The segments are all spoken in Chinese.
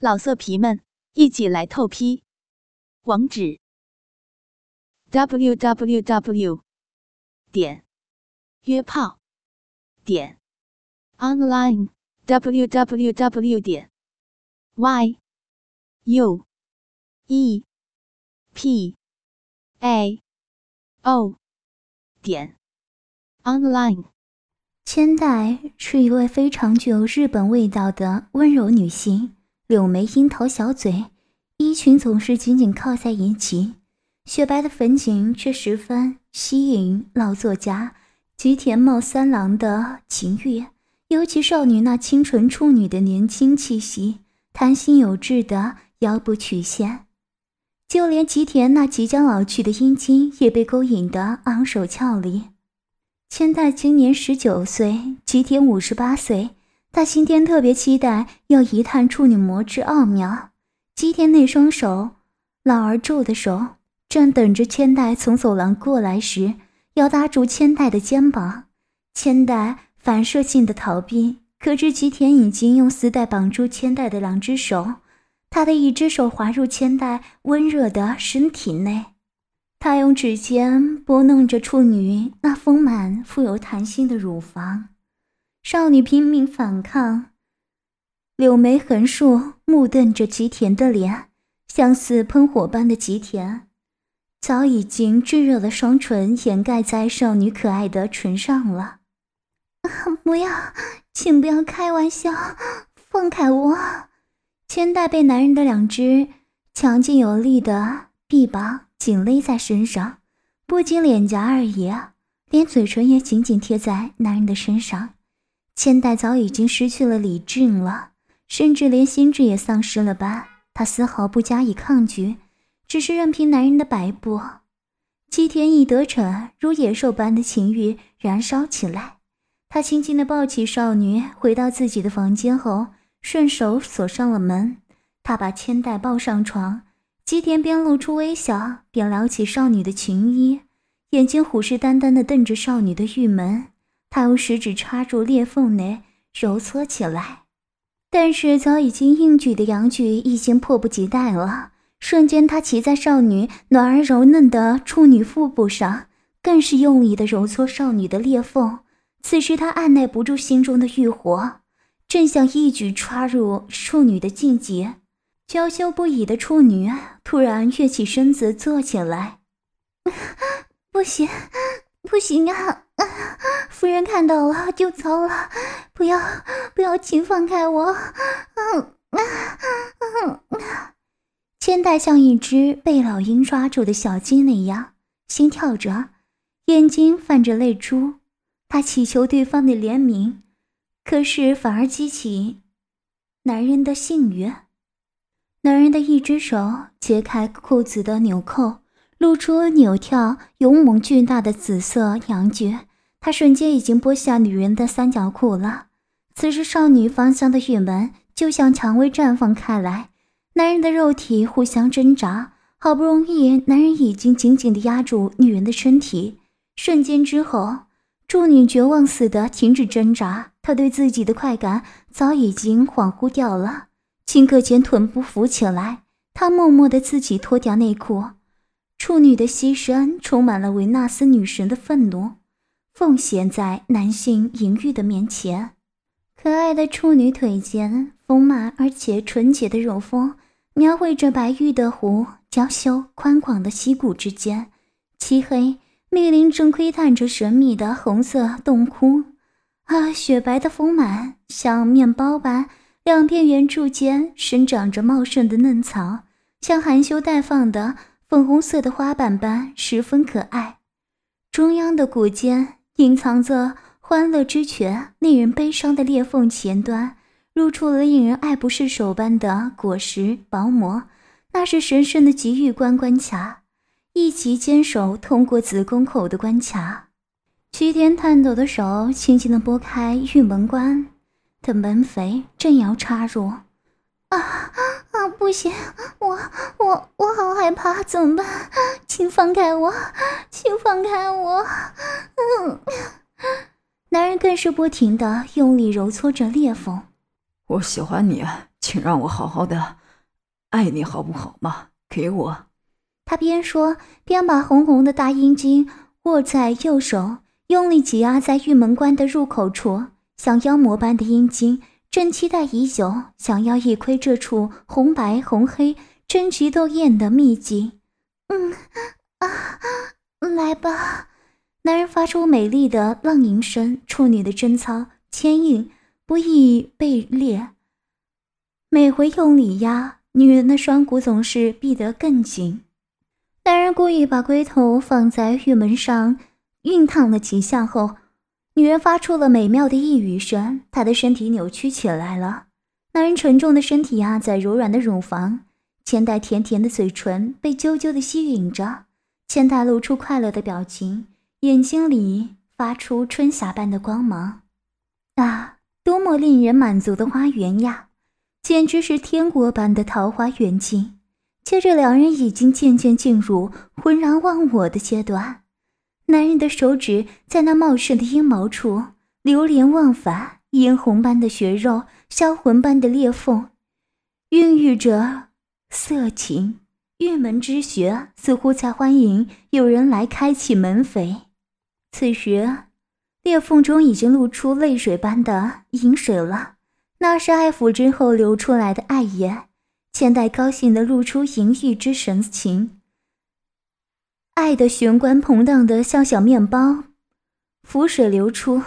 老色皮们，一起来透批！网址：w w w 点约炮点 online w w w 点 y u e p a o 点 online。千代是一位非常具有日本味道的温柔女性。柳眉樱桃小嘴，衣裙总是紧紧靠在一起，雪白的粉颈却十分吸引老作家吉田茂三郎的情欲。尤其少女那清纯处女的年轻气息，弹性有致的腰部曲线，就连吉田那即将老去的阴茎也被勾引得昂首翘立。千代今年十九岁，吉田五十八岁。他今天特别期待要一探处女膜之奥妙。吉田那双手，老而皱的手，正等着千代从走廊过来时，要搭住千代的肩膀。千代反射性的逃避，可知吉田已经用丝带绑住千代的两只手，他的一只手滑入千代温热的身体内，他用指尖拨弄着处女那丰满富有弹性的乳房。少女拼命反抗，柳眉横竖，目瞪着吉田的脸，像似喷火般的吉田，早已经炙热的双唇掩盖在少女可爱的唇上了。不要，请不要开玩笑，放开我！千代被男人的两只强劲有力的臂膀紧勒在身上，不仅脸颊而已，连嘴唇也紧紧贴在男人的身上。千代早已经失去了理智了，甚至连心智也丧失了吧？他丝毫不加以抗拒，只是任凭男人的摆布。吉田一得逞，如野兽般的情欲燃烧起来。他轻轻地抱起少女，回到自己的房间后，顺手锁上了门。他把千代抱上床，吉田边露出微笑，边撩起少女的裙衣，眼睛虎视眈眈地瞪着少女的玉门。他用食指插入裂缝内揉搓起来，但是早已经硬举的阳具已经迫不及待了。瞬间，他骑在少女暖而柔嫩的处女腹部上，更是用力的揉搓少女的裂缝。此时，他按耐不住心中的欲火，正想一举插入处女的禁忌。娇羞不已的处女突然跃起身子坐起来，不行，不行啊！夫人看到了就糟了，不要不要，请放开我！嗯嗯嗯，千代像一只被老鹰抓住的小鸡那样，心跳着，眼睛泛着泪珠。他祈求对方的怜悯，可是反而激起男人的性欲。男人的一只手揭开裤子的纽扣，露出扭跳勇猛巨大的紫色阳具。他瞬间已经剥下女人的三角裤了。此时，少女芳香的玉门就像蔷薇绽放开来，男人的肉体互相挣扎。好不容易，男人已经紧紧地压住女人的身体。瞬间之后，处女绝望似的停止挣扎，她对自己的快感早已经恍惚掉了。顷刻间，臀部浮起来，她默默地自己脱掉内裤。处女的牺牲充满了维纳斯女神的愤怒。奉献在男性淫欲的面前，可爱的处女腿间丰满而且纯洁的肉峰，描绘着白玉的湖，娇羞宽广的溪谷之间，漆黑密林正窥探着神秘的红色洞窟。啊，雪白的丰满像面包般，两片圆柱间生长着茂盛的嫩草，像含羞待放的粉红色的花瓣般，十分可爱。中央的骨间。隐藏着欢乐之泉，令人悲伤的裂缝前端，露出了令人爱不释手般的果实薄膜。那是神圣的极欲关关卡，一起坚守通过子宫口的关卡。齐天探抖的手轻轻地拨开玉门关的门扉，正要插入。啊啊！不行，我我我好害怕，怎么办？请放开我，请放开我！嗯，男人更是不停的用力揉搓着裂缝。我喜欢你，请让我好好的爱你好不好嘛？给我。他边说边把红红的大阴茎握在右手，用力挤压在玉门关的入口处，像妖魔般的阴茎，正期待已久，想要一窥这处红白红黑争奇斗艳的秘境。嗯啊，来吧！男人发出美丽的浪吟声，处女的贞操牵引不易被裂。每回用力压，女人的双骨总是闭得更紧。男人故意把龟头放在玉门上，熨烫了几下后，女人发出了美妙的呓语声，她的身体扭曲起来了。男人沉重的身体压在柔软的乳房，千代甜甜的嘴唇被啾啾的吸吮着，千代露出快乐的表情，眼睛里发出春霞般的光芒。啊，多么令人满足的花园呀！简直是天国般的桃花源景。接着，两人已经渐渐进入浑然忘我的阶段。男人的手指在那茂盛的阴毛处流连忘返，嫣红般的血肉，销魂般的裂缝，孕育着色情。玉门之穴似乎在欢迎有人来开启门扉。此时，裂缝中已经露出泪水般的银水了。那是爱抚之后流出来的爱液，千代高兴的露出淫欲之神情，爱的玄关膨胀的像小面包，浮水流出，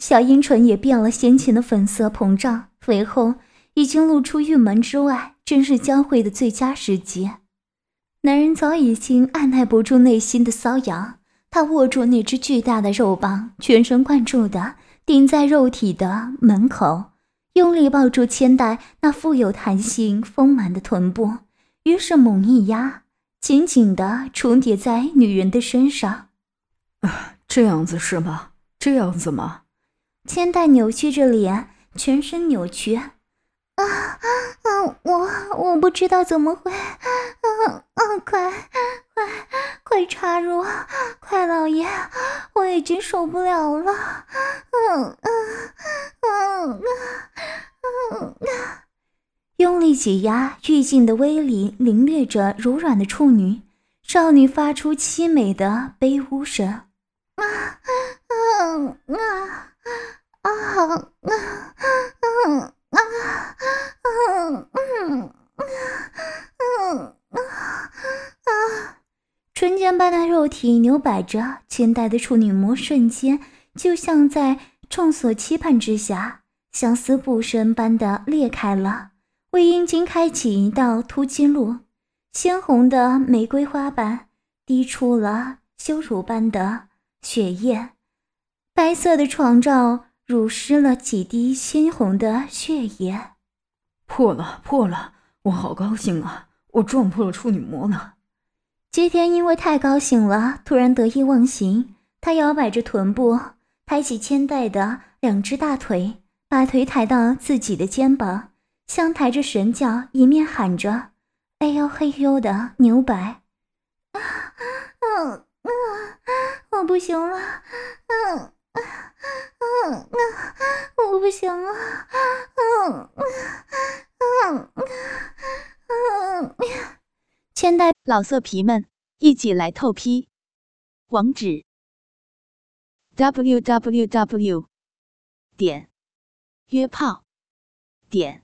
小阴唇也变了先前的粉色膨胀肥厚，已经露出玉门之外，正是交汇的最佳时机。男人早已经按耐不住内心的瘙痒，他握住那只巨大的肉棒，全神贯注的顶在肉体的门口。用力抱住千代那富有弹性、丰满的臀部，于是猛一压，紧紧地重叠在女人的身上。啊，这样子是吗？这样子吗？千代扭曲着脸，全身扭曲。啊啊！我我不知道怎么会。啊啊！快快快插入！快，老爷，我已经受不了了。嗯嗯嗯嗯嗯！用力挤压，欲尽的威力凌掠着柔软的处女。少女发出凄美的悲呜声。啊啊啊啊啊啊！啊嗯嗯嗯啊啊！春间般的肉体扭摆着，千代的处女膜瞬间就像在众所期盼之下，像丝布绳般的裂开了，为阴茎开启一道突击路。鲜红的玫瑰花瓣滴出了羞辱般的血液，白色的床罩。濡湿了几滴鲜红的血液，破了，破了！我好高兴啊！我撞破了处女膜呢。吉田因为太高兴了，突然得意忘形。他摇摆着臀部，抬起千代的两只大腿，把腿抬到自己的肩膀，像抬着神脚，一面喊着：“哎呦嘿呦的扭摆。”啊，嗯啊，我不行了，嗯。嗯嗯，我不行了。嗯嗯嗯嗯，千代老色皮们一起来透批，网址：w w w 点约炮点